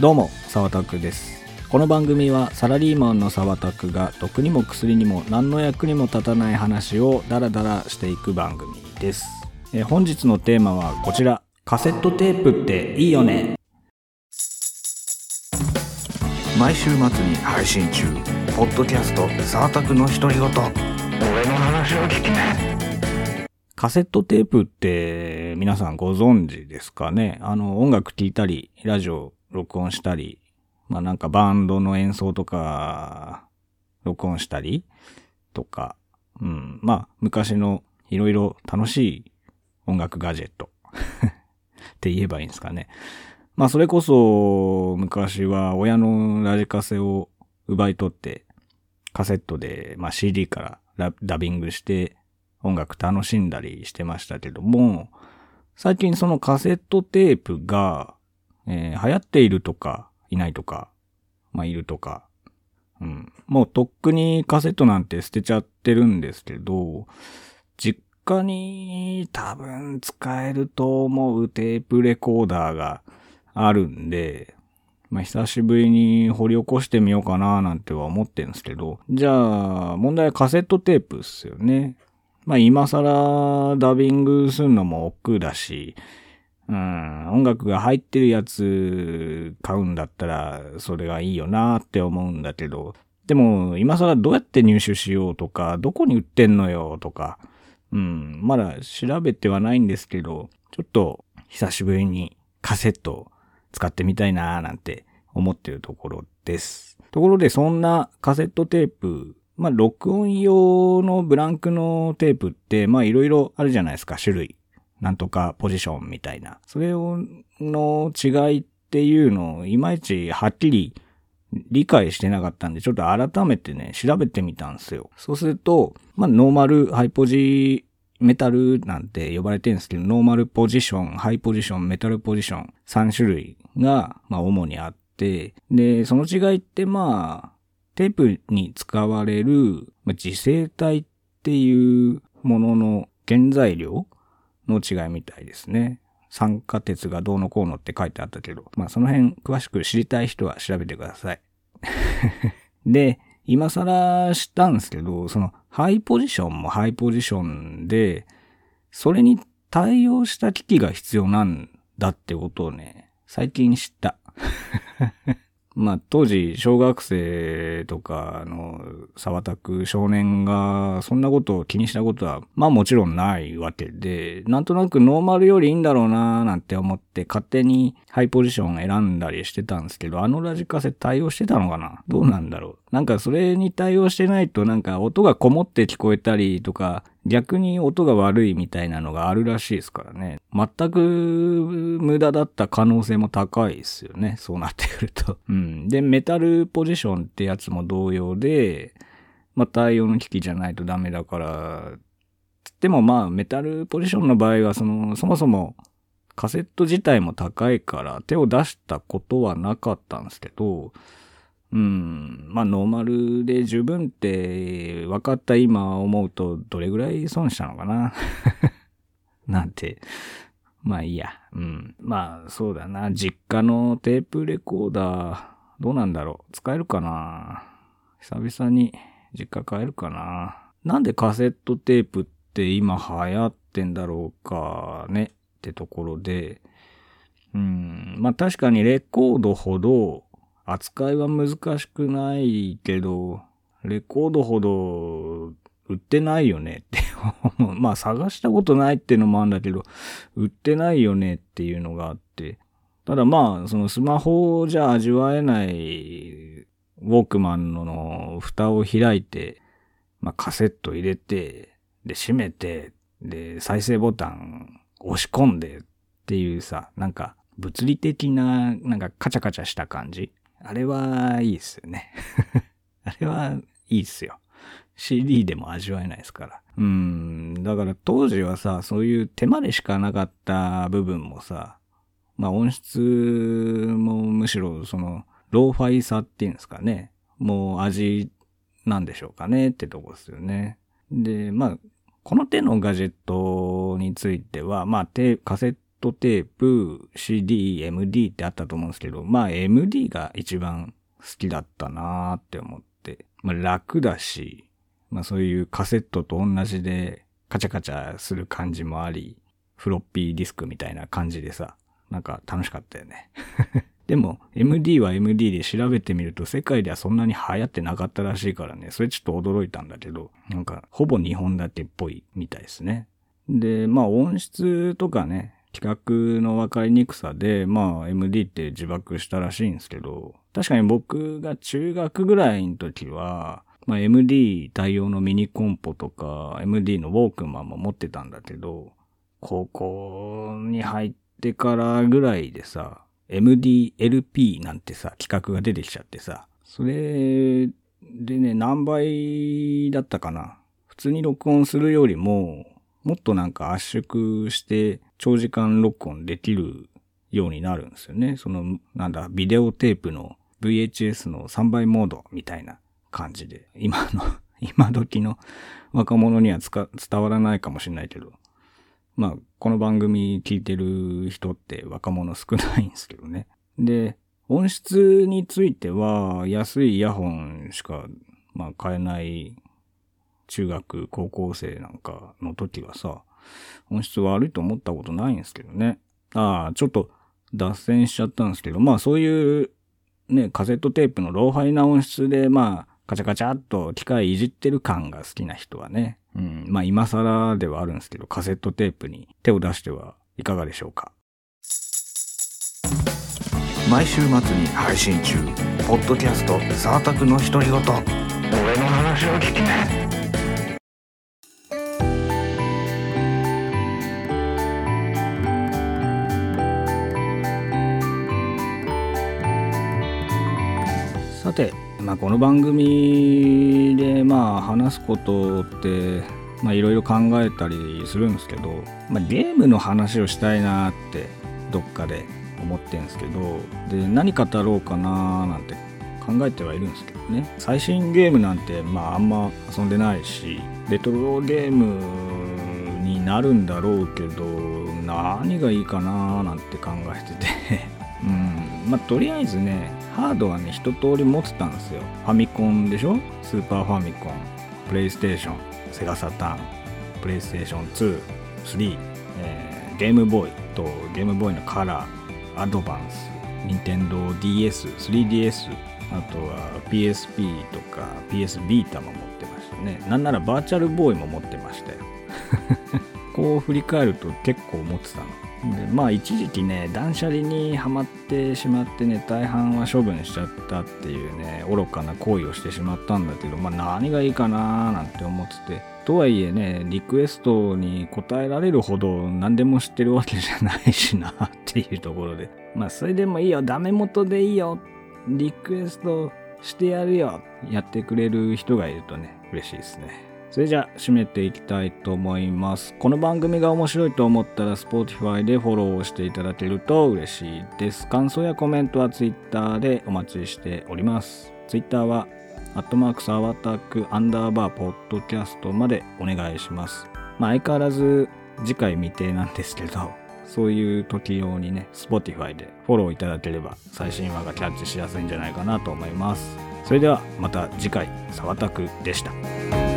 どうも、沢田です。この番組はサラリーマンの沢田が毒にも薬にも何の役にも立たない話をダラダラしていく番組です。えー本日のテーマはこちら。カセットテープっていいよね。毎週末に配信中ポッドキャスト「サータクの独り言」俺の話を聞けカセットテープって皆さんご存知ですかね？あの音楽聴いたり、ラジオ録音したり、まあなんかバンドの演奏とか録音したりとか、うん、まあ昔のいろいろ楽しい音楽ガジェット って言えばいいんですかね。まあそれこそ昔は親のラジカセを奪い取ってカセットで、まあ、CD からラダビングして音楽楽しんだりしてましたけども、最近そのカセットテープが、えー流行っているとか、いないとか、まあいるとか、うん。もうとっくにカセットなんて捨てちゃってるんですけど、実家に多分使えると思うテープレコーダーがあるんで、まあ、久しぶりに掘り起こしてみようかななんては思ってるんですけど、じゃあ、問題はカセットテープっすよね。まあ、今更ダビングするのも億劫だし、うん、音楽が入ってるやつ買うんだったら、それがいいよなって思うんだけど、でも、今更どうやって入手しようとか、どこに売ってんのよとか、うん、まだ調べてはないんですけど、ちょっと久しぶりにカセット使ってみたいなーなんて思ってるところです。ところでそんなカセットテープ、まあ録音用のブランクのテープってまあいろいろあるじゃないですか、種類。なんとかポジションみたいな。それをの違いっていうのをいまいちはっきり理解してなかったんで、ちょっと改めてね、調べてみたんですよ。そうすると、まあ、ノーマル、ハイポジ、メタルなんて呼ばれてるんですけど、ノーマルポジション、ハイポジション、メタルポジション、3種類が、まあ、主にあって、で、その違いって、まあ、テープに使われる、まあ、磁性体っていうものの原材料の違いみたいですね。酸化鉄がどうのこうのって書いてあったけど、まあその辺詳しく知りたい人は調べてください。で、今更知ったんですけど、そのハイポジションもハイポジションで、それに対応した機器が必要なんだってことをね、最近知った。まあ当時小学生とかの沢田く少年がそんなことを気にしたことはまあもちろんないわけで、なんとなくノーマルよりいいんだろうなーなんて思って勝手にハイポジション選んだりしてたんですけど、あのラジカセ対応してたのかな？どうなんだろう？なんかそれに対応してないとなんか音がこもって聞こえたりとか、逆に音が悪いみたいなのがあるらしいですからね。全く無駄だった可能性も高いですよね。そうなってくると。うん。で、メタルポジションってやつも同様で、まあ対応の機器じゃないとダメだから、でもまあメタルポジションの場合はその、そもそもカセット自体も高いから手を出したことはなかったんですけど、うん。まあ、ノーマルで十分って分かった今思うと、どれぐらい損したのかな なんて。まあいいや。うん。まあ、そうだな。実家のテープレコーダー、どうなんだろう。使えるかな久々に実家帰るかななんでカセットテープって今流行ってんだろうかねってところで。うん。まあ確かにレコードほど扱いは難しくないけど、レコードほど売ってないよねって。まあ探したことないっていうのもあるんだけど、売ってないよねっていうのがあって。ただまあ、そのスマホじゃ味わえないウォークマンの蓋を開いて、まあカセット入れて、で閉めて、で再生ボタン押し込んでっていうさ、なんか物理的な、なんかカチャカチャした感じ。あれはいいっすよね。あれはいいっすよ。CD でも味わえないですから。うん。だから当時はさ、そういう手間でしかなかった部分もさ、まあ音質もむしろその、ローファイさっていうんですかね。もう味なんでしょうかねってとこですよね。で、まあ、この手のガジェットについては、まあ、カセットテープ、CD、MD ってあったと思うんですけど、まあ MD が一番好きだったなーって思って。まあ楽だし、まあそういうカセットと同じでカチャカチャする感じもあり、フロッピーディスクみたいな感じでさ、なんか楽しかったよね。でも、MD は MD で調べてみると世界ではそんなに流行ってなかったらしいからね、それちょっと驚いたんだけど、なんかほぼ日本だけっぽいみたいですね。で、まあ音質とかね、企画の分かりにくさで、まあ MD って自爆したらしいんですけど、確かに僕が中学ぐらいの時は、まあ MD 対応のミニコンポとか MD のウォークマンも持ってたんだけど、高校に入ってからぐらいでさ、MDLP なんてさ、企画が出てきちゃってさ、それでね、何倍だったかな。普通に録音するよりも、もっとなんか圧縮して長時間録音できるようになるんですよね。その、なんだ、ビデオテープの VHS の3倍モードみたいな感じで、今の、今時の若者には伝わらないかもしれないけど、まあ、この番組聞いてる人って若者少ないんですけどね。で、音質については安いイヤホンしか、まあ、買えない中学、高校生なんかの時はさ、音質悪いと思ったことないんですけどね。ああ、ちょっと脱線しちゃったんですけど、まあそういうね、カセットテープのローハイな音質で、まあ、カチャカチャっと機械いじってる感が好きな人はね、うん、まあ今更ではあるんですけど、カセットテープに手を出してはいかがでしょうか。毎週末に配信中ポッドキャスト「サータクの独り言」俺の話を聞きなさて、まあ、この番組でまあ話すことっていろいろ考えたりするんですけど、まあ、ゲームの話をしたいなってどっかで思ってんですけどで何語ろうかななんて考えてはいるんですけどね。最新ゲームなんてまああんま遊んでないしレトロゲームになるんだろうけど何がいいかななんて考えてて。うん。まあとりあえずねハードはね一通り持ってたんですよ。ファミコンでしょ？スーパーファミコンプレイステーションセガサターンプレイステーション23、えーゲームボーイとゲームボーイのカラーアドバンス任天堂 DS3DS あとは PSP とか PS ビータも持ってましたね。なんならバーチャルボーイも持ってましたよ。こう振り返ると結構持ってたの。でまあ一時期ね断捨離にはまってしまってね大半は処分しちゃったっていうね愚かな行為をしてしまったんだけどまあ何がいいかななんて思ってて。とはいえねリクエストに応えられるほど何でも知ってるわけじゃないしなっていうところで。まあそれでもいいよ。ダメ元でいいよ。リクエストしてやるよ。やってくれる人がいるとね嬉しいですね。それじゃあ締めていきたいと思います。この番組が面白いと思ったら Spotify でフォローをしていただけると嬉しいです。感想やコメントは Twitter でお待ちしております。Twitter はアットマークサワタクアンダーバーポッドキャストまでお願いします。まあ相変わらず次回未定なんですけど、そういう時用にね、Spotify でフォローいただければ最新話がキャッチしやすいんじゃないかなと思います。それではまた次回、サワタクでした。